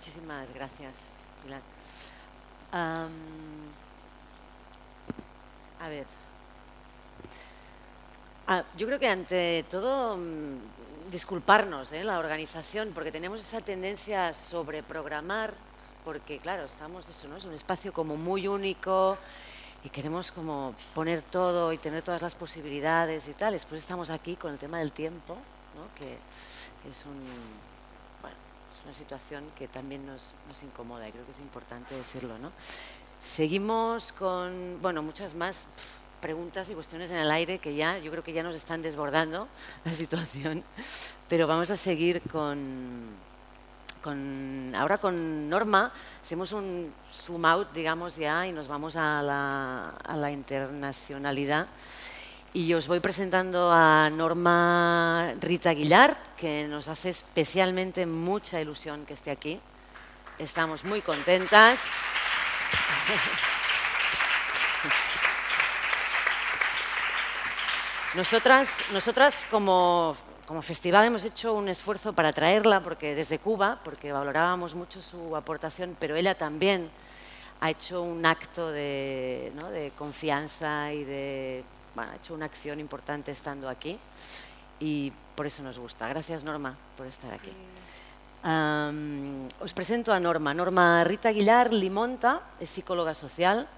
Muchísimas gracias, Pilar. a ver. Ah, yo creo que ante todo mm, disculparnos, ¿eh? la organización, porque tenemos esa tendencia a sobreprogramar, porque claro, estamos, eso, ¿no? Es un espacio como muy único y queremos como poner todo y tener todas las posibilidades y tal. Después estamos aquí con el tema del tiempo, ¿no? que es un es una situación que también nos, nos incomoda y creo que es importante decirlo, ¿no? Seguimos con, bueno, muchas más preguntas y cuestiones en el aire que ya, yo creo que ya nos están desbordando la situación, pero vamos a seguir con, con ahora con Norma, hacemos un zoom out, digamos, ya, y nos vamos a la, a la internacionalidad. Y os voy presentando a Norma Rita Aguilar, que nos hace especialmente mucha ilusión que esté aquí. Estamos muy contentas. Nosotras, nosotras como, festival hemos hecho un esfuerzo para traerla porque desde Cuba, porque valorábamos mucho su aportación, pero ella también ha hecho un acto de, ¿no? de confianza y de bueno, ha hecho una acción importante estando aquí y por eso nos gusta. Gracias, Norma, por estar aquí. os presento a Norma. Norma Rita Aguilar Limonta es psicóloga social,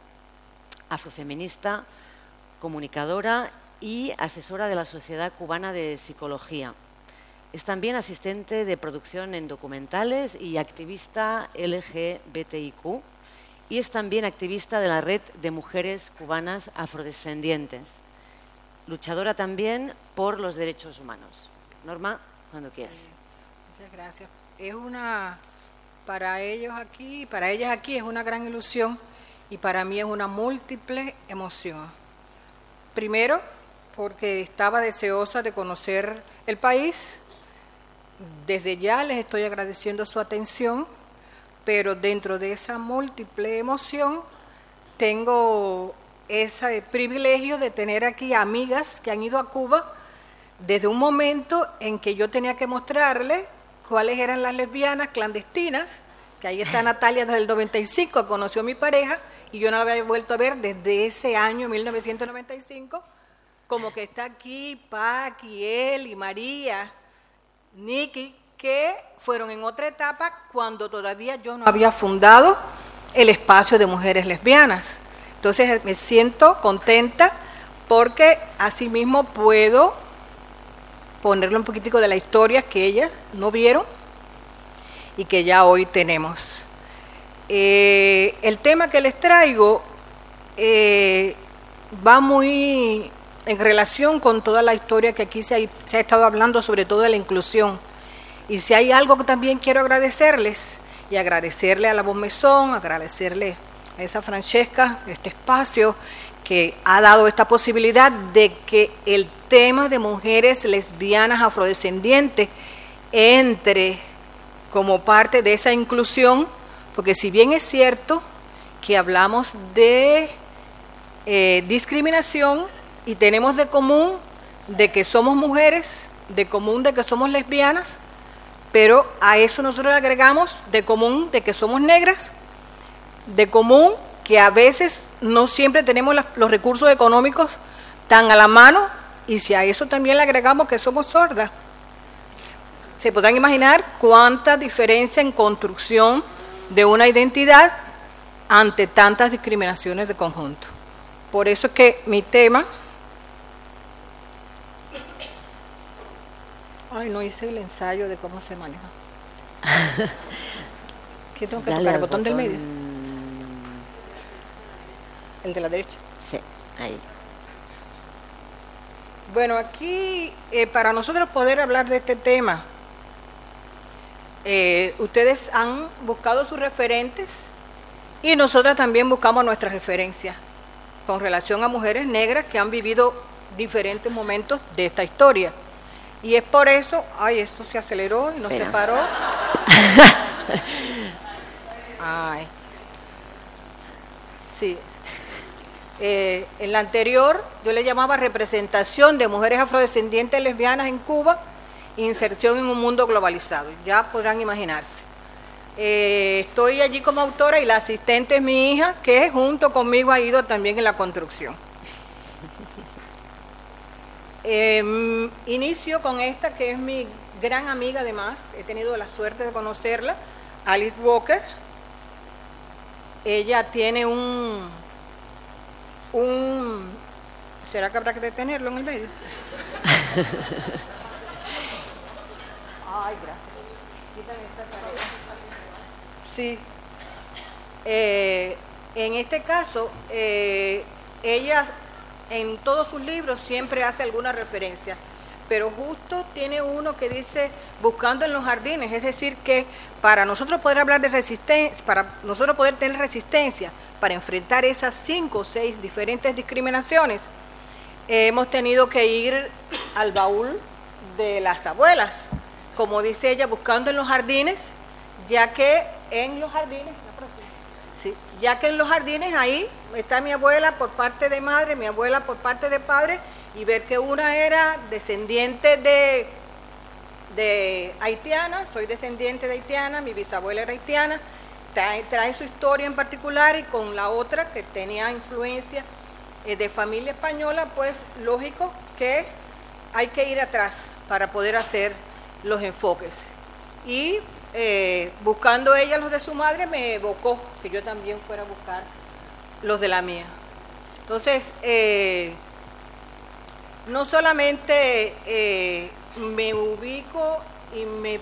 afrofeminista, comunicadora y asesora de la Sociedad Cubana de Psicología. Es también asistente de producción en documentales y activista LGBTIQ y es también activista de la Red de Mujeres Cubanas Afrodescendientes. Luchadora también por los derechos humanos. Norma, cuando quieras. muchas gracias. Es una, para ellos aquí, para ellas aquí es una gran ilusión y para mí es una múltiple emoción. Primero, porque estaba deseosa de conocer el país. Desde ya les estoy agradeciendo su atención pero dentro de esa múltiple emoción tengo ese privilegio de tener aquí amigas que han ido a Cuba desde un momento en que yo tenía que mostrarles cuáles eran las lesbianas clandestinas, que ahí está Natalia desde el 95, conoció a mi pareja y yo no la había vuelto a ver desde ese año 1995, como que está aquí Paqui, él y María, Nikki, que fueron en otra etapa cuando todavía yo no había fundado el espacio de mujeres lesbianas. Entonces me siento contenta porque asimismo puedo ponerle un poquitico de la historia que ellas no vieron y que ya hoy tenemos. Eh, el tema que les traigo eh, va muy en relación con toda la historia que aquí se ha, estado hablando, sobre todo de la inclusión y si hay algo que también quiero agradecerles, y agradecerle a la Voz Mesón, agradecerle a esa Francesca, este espacio que ha dado esta posibilidad de que el tema de mujeres lesbianas afrodescendientes entre como parte de esa inclusión, porque si bien es cierto que hablamos de eh, discriminación y tenemos de común de que somos mujeres, de común de que somos lesbianas, pero a eso nosotros le agregamos de común de que somos negras, de común que a veces no siempre tenemos los recursos económicos tan a la mano, y si a eso también le agregamos que somos sordas, se podrán imaginar cuánta diferencia en construcción de una identidad ante tantas discriminaciones de conjunto. Por eso es que mi tema Ay, no hice el ensayo de cómo se maneja. ¿Qué tengo que tocar? ¿El botón, del medio? El de la derecha. Sí, ahí. Bueno, aquí eh, para nosotros poder hablar de este tema, eh, ustedes han buscado sus referentes y nosotras también buscamos nuestras referencias con relación a mujeres negras que han vivido diferentes momentos de esta historia. Y es por eso, ay, esto se aceleró y no se paró. ay. Sí. Eh, en la anterior yo le llamaba representación de mujeres afrodescendientes lesbianas en Cuba, inserción en un mundo globalizado. Ya podrán imaginarse. Eh, estoy allí como autora y la asistente es mi hija, que junto conmigo ha ido también en la construcción. Em, inicio con esta, que es mi gran amiga además, he tenido la suerte de conocerla, Alice Walker. Ella tiene un, un ¿será que habrá que detenerlo en el medio? Ay, gracias. Sí. Eh, en este caso, eh, ella en todos sus libros siempre hace alguna referencia, pero justo tiene uno que dice buscando en los jardines, es decir, que para nosotros poder hablar de resistencia, para nosotros poder tener resistencia, para enfrentar esas cinco o seis diferentes discriminaciones, hemos tenido que ir al baúl de las abuelas, como dice ella, buscando en los jardines, ya que en los jardines, ya que en los jardines ahí está mi abuela por parte de madre, mi abuela por parte de padre, y ver que una era descendiente de, de haitiana, soy descendiente de haitiana, mi bisabuela era haitiana, trae, su historia en particular y con la otra que tenía influencia eh, de familia española, pues lógico que hay que ir atrás para poder hacer los enfoques. Y eh, buscando ella los de su madre, me evocó que yo también fuera a buscar los de la mía. Entonces, eh, no solamente me ubico y me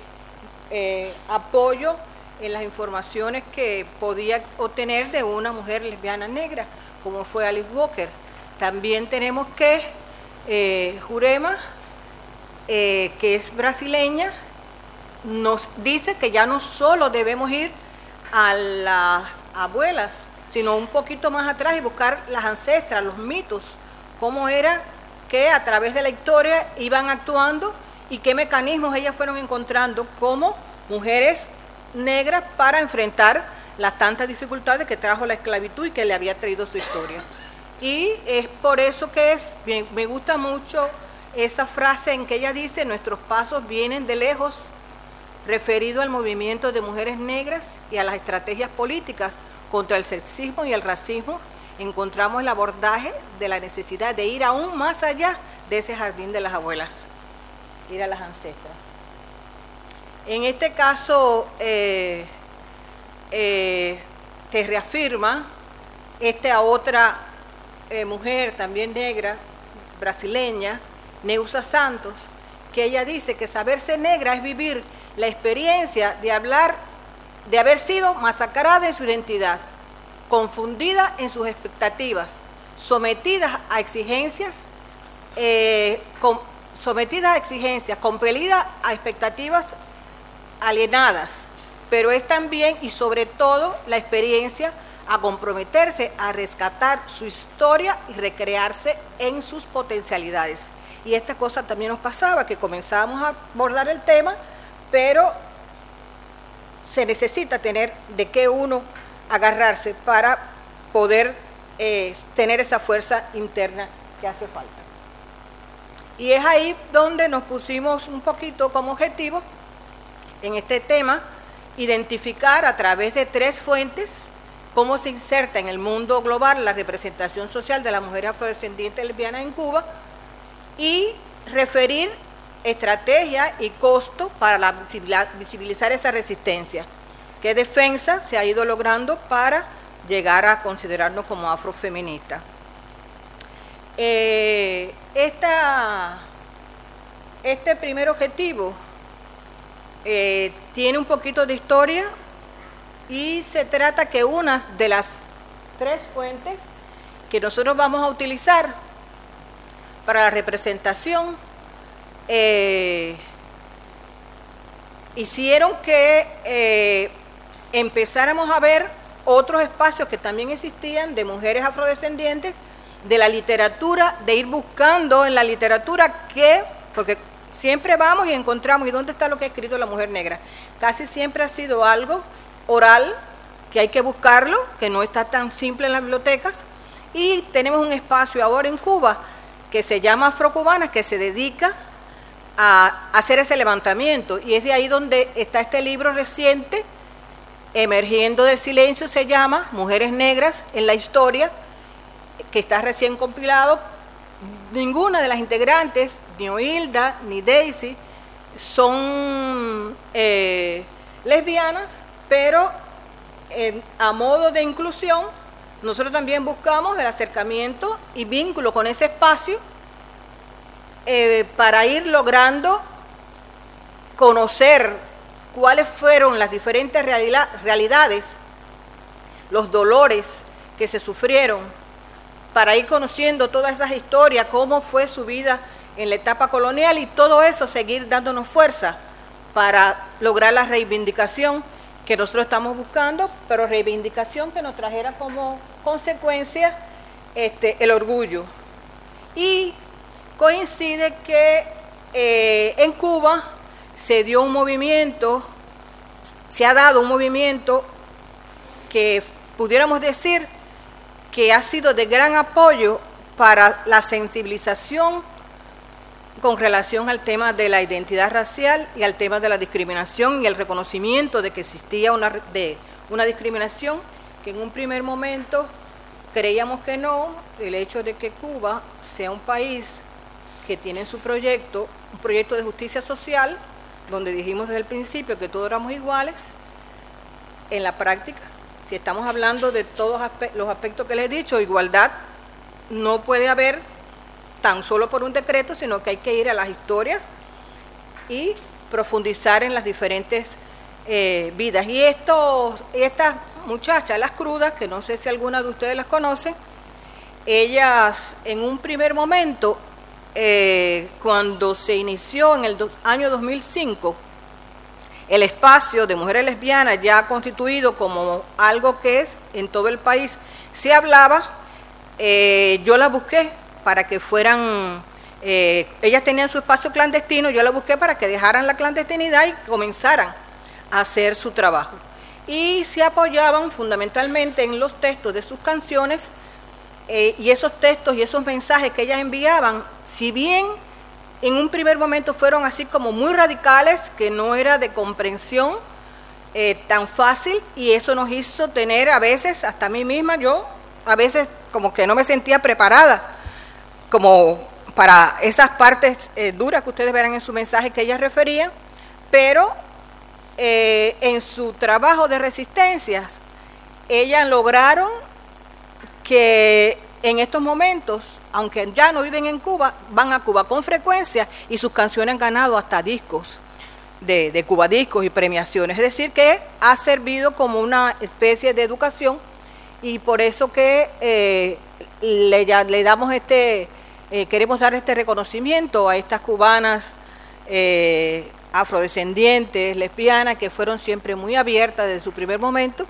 apoyo en las informaciones que podía obtener de una mujer lesbiana negra, como fue Alice Walker, también tenemos que Jurema, que es brasileña, nos dice que ya no solo debemos ir a las abuelas, sino un poquito más atrás y buscar las ancestras, los mitos, cómo era que a través de la historia iban actuando y qué mecanismos ellas fueron encontrando como mujeres negras para enfrentar las tantas dificultades que trajo la esclavitud y que le había traído su historia. Y es por eso que es, me gusta mucho esa frase en que ella dice, nuestros pasos vienen de lejos, referido al movimiento de mujeres negras y a las estrategias políticas contra el sexismo y el racismo, encontramos el abordaje de la necesidad de ir aún más allá de ese jardín de las abuelas, ir a las ancestras. En este caso, eh, eh, te reafirma esta otra eh, mujer también negra, brasileña, Neusa Santos, que ella dice que saberse negra es vivir la experiencia de hablar, de haber sido masacrada en su identidad, confundida en sus expectativas, sometida a exigencias, eh, sometida a exigencias, compelida a expectativas alienadas, pero es también y sobre todo la experiencia a comprometerse a rescatar su historia y recrearse en sus potencialidades. Y esta cosa también nos pasaba, que comenzábamos a abordar el tema pero se necesita tener de qué uno agarrarse para poder eh, tener esa fuerza interna que hace falta. Y es ahí donde nos pusimos un poquito como objetivo en este tema, identificar a través de tres fuentes cómo se inserta en el mundo global la representación social de las mujeres afrodescendientes lesbianas en Cuba y referir estrategia y costo para visibilizar esa resistencia. ¿Qué defensa se ha ido logrando para llegar a considerarnos como afrofeministas? Eh, este primer objetivo eh, tiene un poquito de historia y se trata que una de las tres fuentes que nosotros vamos a utilizar para la representación eh, hicieron que eh, empezáramos a ver otros espacios que también existían de mujeres afrodescendientes, de la literatura, de ir buscando en la literatura que, porque siempre vamos y encontramos, ¿y dónde está lo que ha escrito la mujer negra? Casi siempre ha sido algo oral, que hay que buscarlo, que no está tan simple en las bibliotecas, y tenemos un espacio ahora en Cuba que se llama Afrocubana, que se dedica a hacer ese levantamiento. Y es de ahí donde está este libro reciente Emergiendo del Silencio se llama, Mujeres Negras en la Historia, que está recién compilado. Ninguna de las integrantes, ni Hilda ni Daisy, son eh, lesbianas, pero a modo de inclusión, nosotros también buscamos el acercamiento y vínculo con ese espacio eh, para ir logrando conocer cuáles fueron las diferentes realidades, los dolores que se sufrieron, para ir conociendo todas esas historias, cómo fue su vida en la etapa colonial y todo eso seguir dándonos fuerza para lograr la reivindicación que nosotros estamos buscando, pero reivindicación que nos trajera como consecuencia este, el orgullo. Y coincide que eh, en Cuba se dio un movimiento, se ha dado un movimiento que pudiéramos decir que ha sido de gran apoyo para la sensibilización con relación al tema de la identidad racial y al tema de la discriminación y el reconocimiento de que existía una, de, una discriminación que en un primer momento creíamos que no, el hecho de que Cuba sea un país que tiene su proyecto, un proyecto de justicia social, donde dijimos desde el principio que todos éramos iguales, en la práctica, si estamos hablando de todos los aspectos que les he dicho, igualdad, no puede haber tan solo por un decreto, sino que hay que ir a las historias y profundizar en las diferentes eh, vidas. Y estos, estas muchachas, las crudas, que no sé si alguna de ustedes las conocen, ellas en un primer momento, eh, cuando se inició en el año 2005, el espacio de mujeres lesbianas ya constituido como algo que es en todo el país, se hablaba, eh, yo la busqué para que fueran, eh, ellas tenían su espacio clandestino, yo la busqué para que dejaran la clandestinidad y comenzaran a hacer su trabajo. Y se apoyaban fundamentalmente en los textos de sus canciones eh, y esos textos y esos mensajes que ellas enviaban, si bien en un primer momento fueron así como muy radicales, que no era de comprensión eh, tan fácil, y eso nos hizo tener a veces, hasta a mí misma, yo a veces como que no me sentía preparada como para esas partes eh, duras que ustedes verán en su mensaje que ellas referían, pero eh, en su trabajo de resistencias, ellas lograron que en estos momentos, aunque ya no viven en Cuba, van a Cuba con frecuencia y sus canciones han ganado hasta discos de, de Cuba Discos y premiaciones. Es decir, que ha servido como una especie de educación y por eso que eh, le, le damos este eh, queremos dar este reconocimiento a estas cubanas eh, afrodescendientes, lesbianas, que fueron siempre muy abiertas desde su primer momento,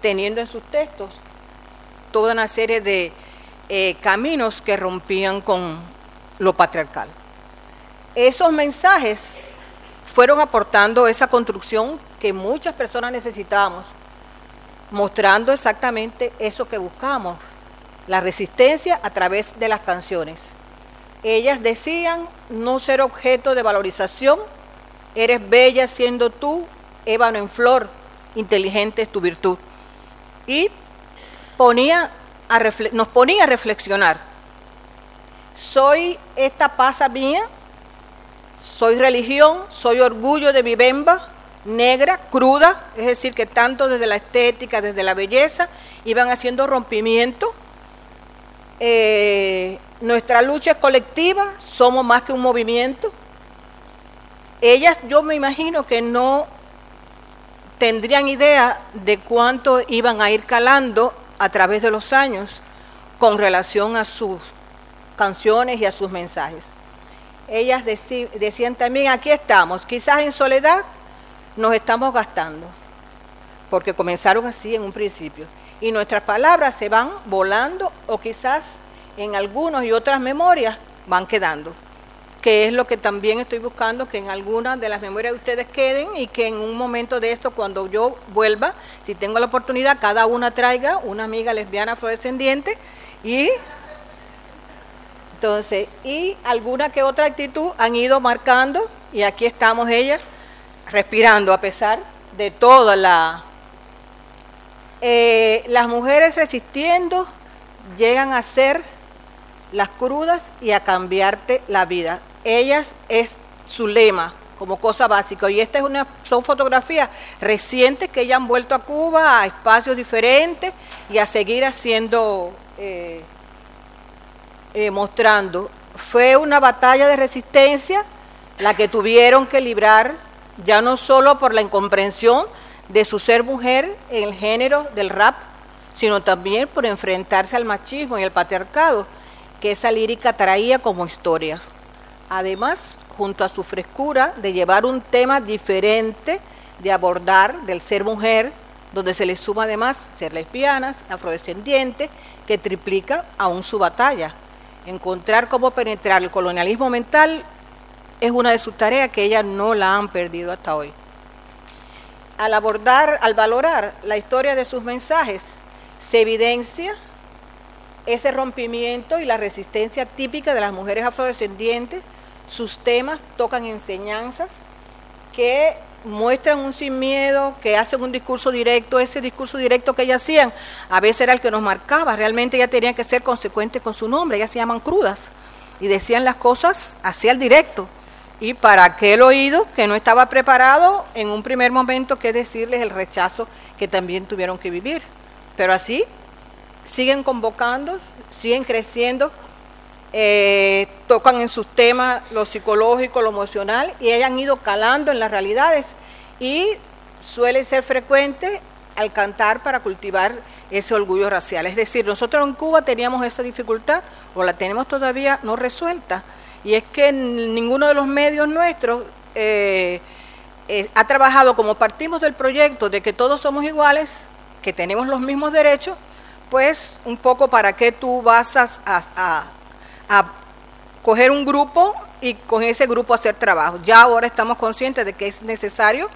teniendo en sus textos toda una serie de eh, caminos que rompían con lo patriarcal. Esos mensajes fueron aportando esa construcción que muchas personas necesitábamos, mostrando exactamente eso que buscamos, la resistencia a través de las canciones. Ellas decían no ser objeto de valorización, eres bella siendo tú, ébano en flor, inteligente es tu virtud. Y ponía a nos ponía a reflexionar. Soy esta pasa mía, soy religión, soy orgullo de mi bemba, negra, cruda, es decir, que tanto desde la estética, desde la belleza, iban haciendo rompimiento eh, nuestra lucha es colectiva, somos más que un movimiento. Ellas, yo me imagino que no tendrían idea de cuánto iban a ir calando a través de los años con relación a sus canciones y a sus mensajes. Ellas decían también, aquí estamos, quizás en soledad nos estamos gastando, porque comenzaron así en un principio y nuestras palabras se van volando o quizás en algunos y otras memorias van quedando, que es lo que también estoy buscando, que en algunas de las memorias de ustedes queden y que en un momento de esto, cuando yo vuelva, si tengo la oportunidad, cada una traiga una amiga lesbiana afrodescendiente y entonces, y alguna que otra actitud han ido marcando y aquí estamos ellas respirando a pesar de toda la... Eh, las mujeres resistiendo llegan a ser las crudas y a cambiarte la vida. Ellas es su lema como cosa básica. Y esta es son fotografías recientes que ellas han vuelto a Cuba, a espacios diferentes y a seguir haciendo, eh, eh, mostrando. Fue una batalla de resistencia la que tuvieron que librar, ya no solo por la incomprensión de su ser mujer en el género del rap, sino también por enfrentarse al machismo y al patriarcado que esa lírica traía como historia. Además, junto a su frescura de llevar un tema diferente de abordar del ser mujer, donde se le suma además ser lesbianas, afrodescendientes, que triplica aún su batalla. Encontrar cómo penetrar el colonialismo mental es una de sus tareas que ellas no la han perdido hasta hoy. Al abordar, al valorar la historia de sus mensajes, se evidencia ese rompimiento y la resistencia típica de las mujeres afrodescendientes. Sus temas tocan enseñanzas que muestran un sin miedo, que hacen un discurso directo, ese discurso directo que ellas hacían, a veces era el que nos marcaba, realmente ellas tenían que ser consecuentes con su nombre, ellas se llaman crudas, y decían las cosas hacia el directo. Y para aquel oído que no estaba preparado, en un primer momento, que decirles el rechazo que también tuvieron que vivir. Pero así siguen convocando, siguen creciendo, eh, tocan en sus temas lo psicológico, lo emocional, y han ido calando en las realidades. Y suele ser frecuente al cantar para cultivar ese orgullo racial. Es decir, nosotros en Cuba teníamos esa dificultad, o la tenemos todavía no resuelta, y es que ninguno de los medios nuestros eh, eh, ha trabajado como partimos del proyecto de que todos somos iguales, que tenemos los mismos derechos, pues un poco para qué tú vas a, coger un grupo y con ese grupo hacer trabajo. Ya ahora estamos conscientes de que es necesario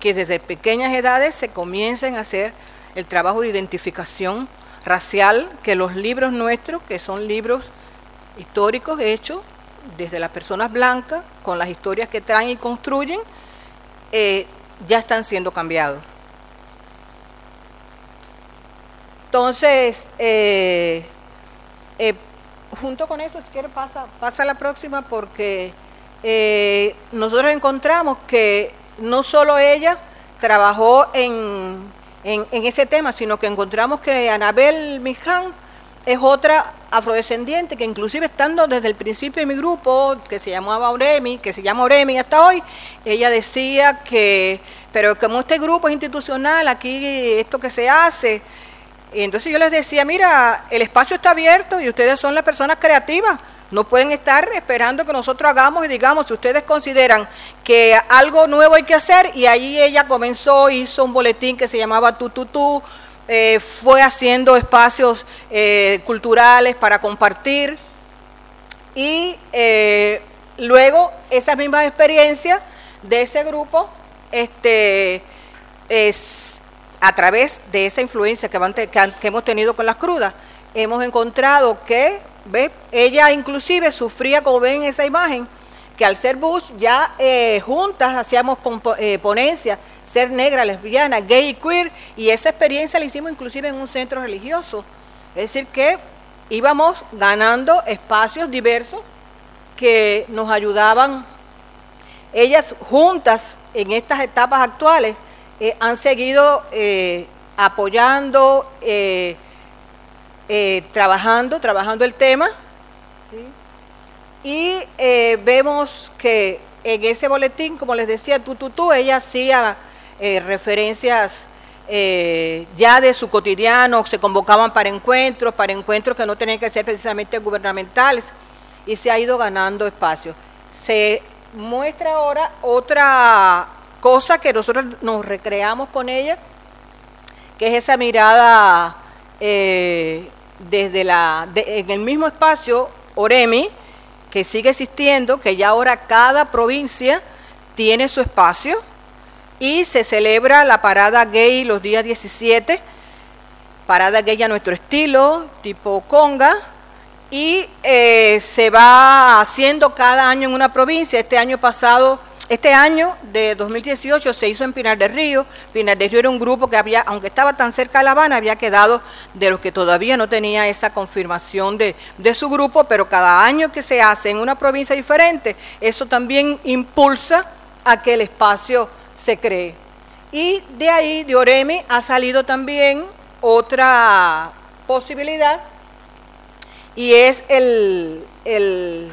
que desde pequeñas edades se comiencen a hacer el trabajo de identificación racial, que los libros nuestros, que son libros históricos hechos desde las personas blancas, con las historias que traen y construyen, eh, ya están siendo cambiados. Entonces, eh, eh, junto con eso, si quieres pasa, pasa la próxima porque nosotros encontramos que no solo ella trabajó en, en, ese tema, sino que encontramos que Anabel Miján es otra afrodescendiente que inclusive estando desde el principio de mi grupo, que se llamaba Oremi, que se llama Oremi hasta hoy, ella decía que, pero como este grupo es institucional, aquí esto que se hace, y entonces yo les decía, mira, el espacio está abierto y ustedes son las personas creativas. No pueden estar esperando que nosotros hagamos y digamos, si ustedes consideran que algo nuevo hay que hacer, y ahí ella comenzó, hizo un boletín que se llamaba Tu Tu Tu, eh, fue haciendo espacios eh, culturales para compartir, y eh, luego esas mismas experiencias de ese grupo, este, es, a través de esa influencia que, hemos tenido con las crudas, hemos encontrado que, ¿ve? ella inclusive sufría, como ven en esa imagen, que al ser Bush ya eh, juntas hacíamos eh, ponencias, ser negra, lesbiana, gay y queer, y esa experiencia la hicimos inclusive en un centro religioso. Es decir, que íbamos ganando espacios diversos que nos ayudaban, ellas juntas en estas etapas actuales, eh, han seguido eh, apoyando, eh, trabajando, trabajando el tema. Y vemos que en ese boletín, como les decía, tú, tú, tú, ella hacía referencias ya de su cotidiano, se convocaban para encuentros, para encuentros que no tenían que ser precisamente gubernamentales, y se ha ido ganando espacio. Se muestra ahora otra cosa que nosotros nos recreamos con ella, que es esa mirada eh, desde la, en el mismo espacio, Oremi, que sigue existiendo, que ya ahora cada provincia tiene su espacio y se celebra la parada gay los días 17, parada gay a nuestro estilo, tipo conga, y eh, se va haciendo cada año en una provincia. Este año pasado este año de 2018 se hizo en Pinar del Río. Pinar del Río era un grupo que había, aunque estaba tan cerca de La Habana, había quedado de los que todavía no tenía esa confirmación de, de su grupo, pero cada año que se hace en una provincia diferente, eso también impulsa a que el espacio se cree. Y de ahí, de Oremi, ha salido también otra posibilidad y es el, el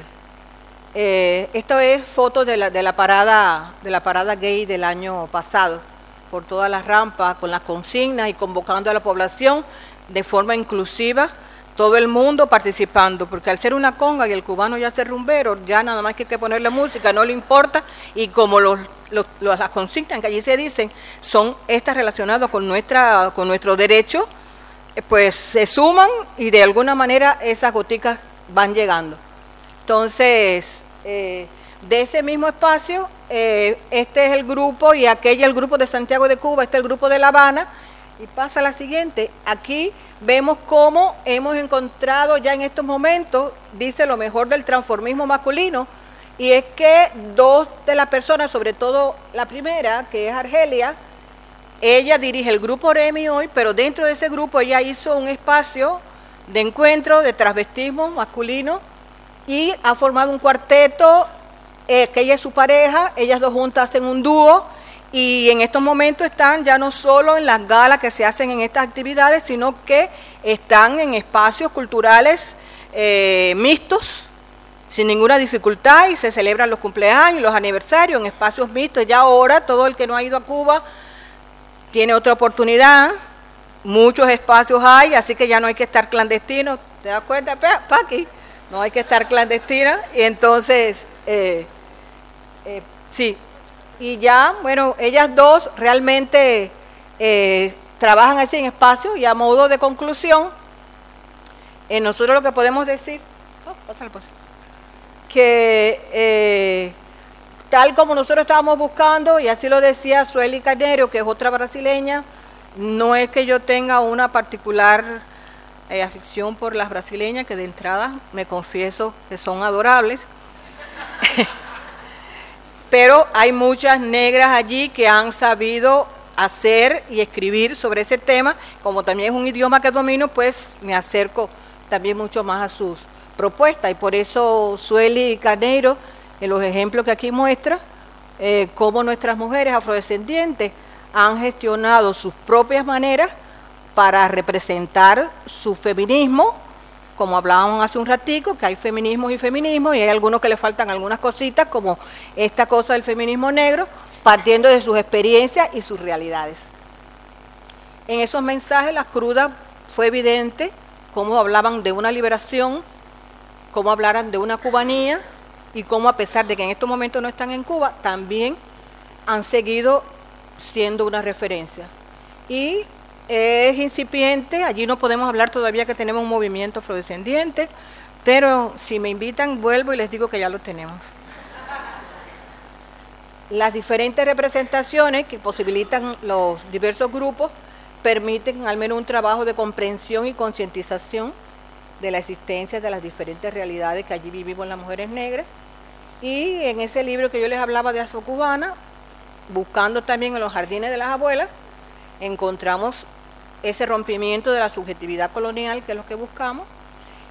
eh, esto es foto de la, de la, parada, de la parada gay del año pasado, por todas las rampas, con las consignas y convocando a la población de forma inclusiva, todo el mundo participando, porque al ser una conga y el cubano ya ser rumbero, ya nada más que hay que ponerle música, no le importa, y como los, las consignas que allí se dicen son estas relacionadas con, nuestra, con nuestro derecho, pues se suman y de alguna manera esas goticas van llegando. Entonces, eh, de ese mismo espacio, eh, este es el grupo y aquella el grupo de Santiago de Cuba, este es el grupo de La Habana. Y pasa la siguiente, aquí vemos cómo hemos encontrado ya en estos momentos, dice lo mejor del transformismo masculino, y es que dos de las personas, sobre todo la primera, que es Argelia, ella dirige el grupo Remi hoy, pero dentro de ese grupo ella hizo un espacio de encuentro de transvestismo masculino y ha formado un cuarteto, eh, que ella es su pareja, ellas dos juntas hacen un dúo y en estos momentos están ya no solo en las galas que se hacen en estas actividades, sino que están en espacios culturales eh, mixtos, sin ninguna dificultad, y se celebran los cumpleaños, los aniversarios en espacios mixtos. Ya ahora todo el que no ha ido a Cuba tiene otra oportunidad, muchos espacios hay, así que ya no hay que estar clandestino. ¿Te das cuenta, Paqui? no hay que estar clandestina. Y entonces, eh, eh, sí, y ya, bueno, ellas dos realmente eh, trabajan así en espacio y a modo de conclusión, nosotros lo que podemos decir, que tal como nosotros estábamos buscando, y así lo decía Sueli Carnero, que es otra brasileña, no es que yo tenga una particular eh, afición por las brasileñas, que de entrada me confieso que son adorables. Pero hay muchas negras allí que han sabido hacer y escribir sobre ese tema. Como también es un idioma que domino, pues me acerco también mucho más a sus propuestas. Y por eso Sueli Carneiro, en los ejemplos que aquí muestra, eh, cómo nuestras mujeres afrodescendientes han gestionado sus propias maneras para representar su feminismo, como hablábamos hace un ratico, que hay feminismos y feminismos, y hay algunos que le faltan algunas cositas, como esta cosa del feminismo negro, partiendo de sus experiencias y sus realidades. En esos mensajes, la cruda fue evidente cómo hablaban de una liberación, cómo hablaran de una cubanía, y cómo a pesar de que en estos momentos no están en Cuba, también han seguido siendo una referencia. Y es incipiente, allí no podemos hablar todavía que tenemos un movimiento afrodescendiente, pero si me invitan vuelvo y les digo que ya lo tenemos. Las diferentes representaciones que posibilitan los diversos grupos permiten al menos un trabajo de comprensión y concientización de la existencia de las diferentes realidades que allí vivimos las mujeres negras. Y en ese libro que yo les hablaba de Cubana, buscando también en los jardines de las abuelas, encontramos ese rompimiento de la subjetividad colonial, que es lo que buscamos,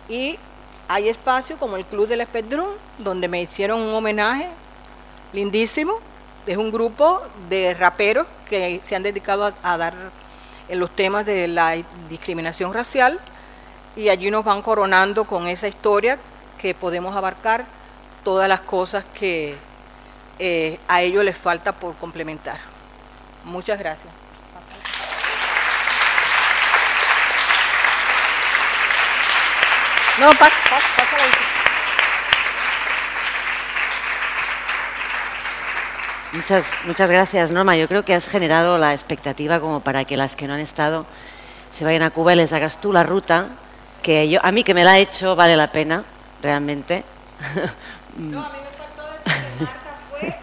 y hay espacios como el Club del Espedrún, donde me hicieron un homenaje lindísimo. Es un grupo de raperos que se han dedicado a, dar en los temas de la discriminación racial y allí nos van coronando con esa historia que podemos abarcar todas las cosas que eh, a ellos les falta por complementar. Muchas gracias. No, Muchas, muchas gracias, Norma. Yo creo que has generado la expectativa como para que las que no han estado se vayan a Cuba y les hagas tú la ruta, que yo, a mí que me la he hecho vale la pena, realmente. No, a mí me faltó decir que Marta fue